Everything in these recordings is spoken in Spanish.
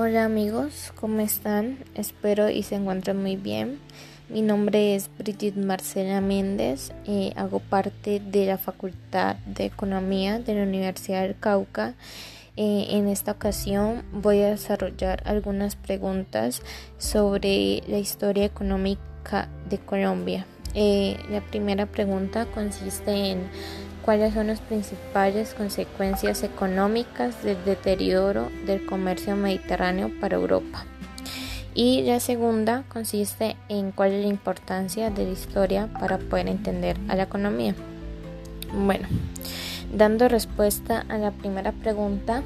Hola amigos, ¿cómo están? Espero y se encuentren muy bien. Mi nombre es Brigitte Marcela Méndez, eh, hago parte de la Facultad de Economía de la Universidad del Cauca. Eh, en esta ocasión voy a desarrollar algunas preguntas sobre la historia económica de Colombia. Eh, la primera pregunta consiste en cuáles son las principales consecuencias económicas del deterioro del comercio mediterráneo para Europa. Y la segunda consiste en cuál es la importancia de la historia para poder entender a la economía. Bueno, dando respuesta a la primera pregunta,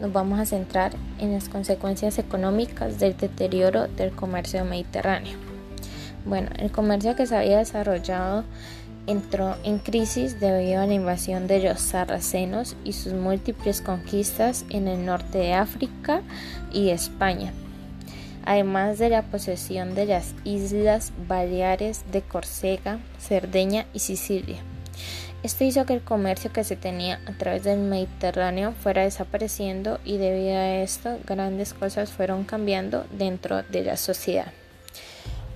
nos vamos a centrar en las consecuencias económicas del deterioro del comercio mediterráneo. Bueno, el comercio que se había desarrollado entró en crisis debido a la invasión de los sarracenos y sus múltiples conquistas en el norte de África y España, además de la posesión de las islas Baleares de Córcega, Cerdeña y Sicilia. Esto hizo que el comercio que se tenía a través del Mediterráneo fuera desapareciendo y debido a esto grandes cosas fueron cambiando dentro de la sociedad.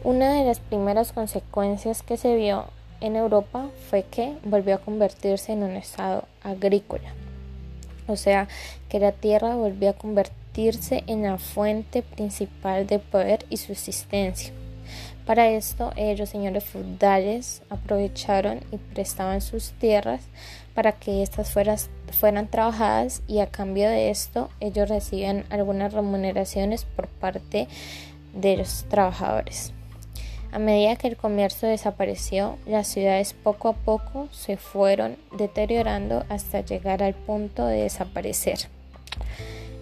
Una de las primeras consecuencias que se vio en Europa fue que volvió a convertirse en un estado agrícola. O sea, que la tierra volvió a convertirse en la fuente principal de poder y subsistencia. Para esto, los señores feudales aprovecharon y prestaban sus tierras para que éstas fueran trabajadas y a cambio de esto ellos recibían algunas remuneraciones por parte de los trabajadores. A medida que el comercio desapareció, las ciudades poco a poco se fueron deteriorando hasta llegar al punto de desaparecer.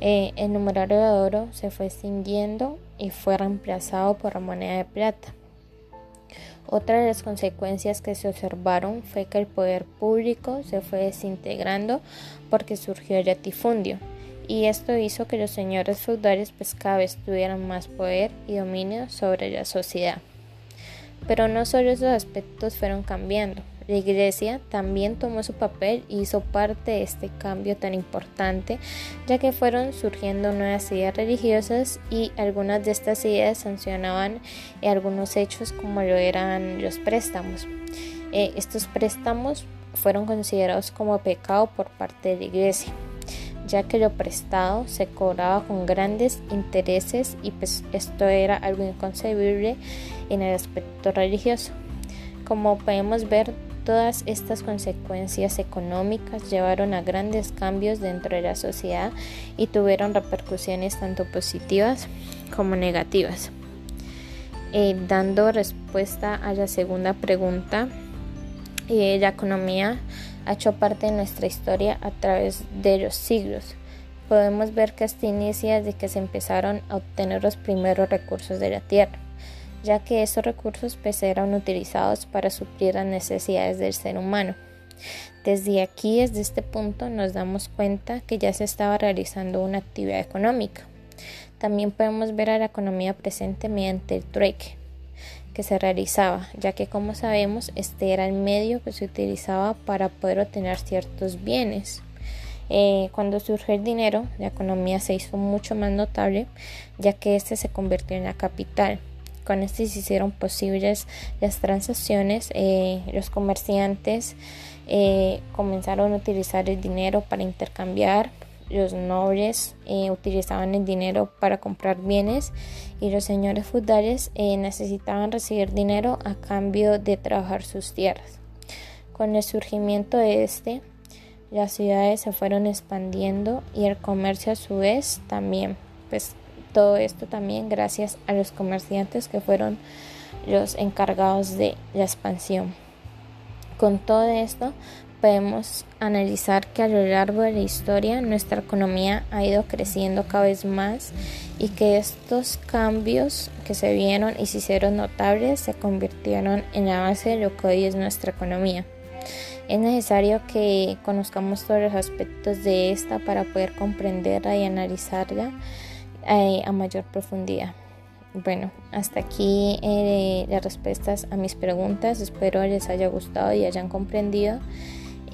Eh, el numerario de oro se fue extinguiendo y fue reemplazado por la moneda de plata. Otra de las consecuencias que se observaron fue que el poder público se fue desintegrando porque surgió el latifundio y esto hizo que los señores feudales pues cada vez tuvieran más poder y dominio sobre la sociedad. Pero no solo esos aspectos fueron cambiando, la iglesia también tomó su papel y hizo parte de este cambio tan importante, ya que fueron surgiendo nuevas ideas religiosas y algunas de estas ideas sancionaban algunos hechos como lo eran los préstamos. Eh, estos préstamos fueron considerados como pecado por parte de la iglesia ya que lo prestado se cobraba con grandes intereses y pues esto era algo inconcebible en el aspecto religioso. Como podemos ver, todas estas consecuencias económicas llevaron a grandes cambios dentro de la sociedad y tuvieron repercusiones tanto positivas como negativas. Eh, dando respuesta a la segunda pregunta, eh, la economía ha hecho parte de nuestra historia a través de los siglos. Podemos ver que hasta inicia de que se empezaron a obtener los primeros recursos de la tierra, ya que esos recursos pues, eran utilizados para suplir las necesidades del ser humano. Desde aquí, desde este punto, nos damos cuenta que ya se estaba realizando una actividad económica. También podemos ver a la economía presente mediante el trueque, que se realizaba, ya que como sabemos este era el medio que se utilizaba para poder obtener ciertos bienes. Eh, cuando surgió el dinero, la economía se hizo mucho más notable, ya que este se convirtió en la capital. Con este se hicieron posibles las transacciones, eh, los comerciantes eh, comenzaron a utilizar el dinero para intercambiar los nobles eh, utilizaban el dinero para comprar bienes y los señores feudales eh, necesitaban recibir dinero a cambio de trabajar sus tierras. Con el surgimiento de este, las ciudades se fueron expandiendo y el comercio a su vez también. Pues todo esto también gracias a los comerciantes que fueron los encargados de la expansión. Con todo esto, podemos analizar que a lo largo de la historia nuestra economía ha ido creciendo cada vez más y que estos cambios que se vieron y se hicieron notables se convirtieron en la base de lo que hoy es nuestra economía. Es necesario que conozcamos todos los aspectos de esta para poder comprenderla y analizarla eh, a mayor profundidad. Bueno, hasta aquí eh, las respuestas a mis preguntas. Espero les haya gustado y hayan comprendido.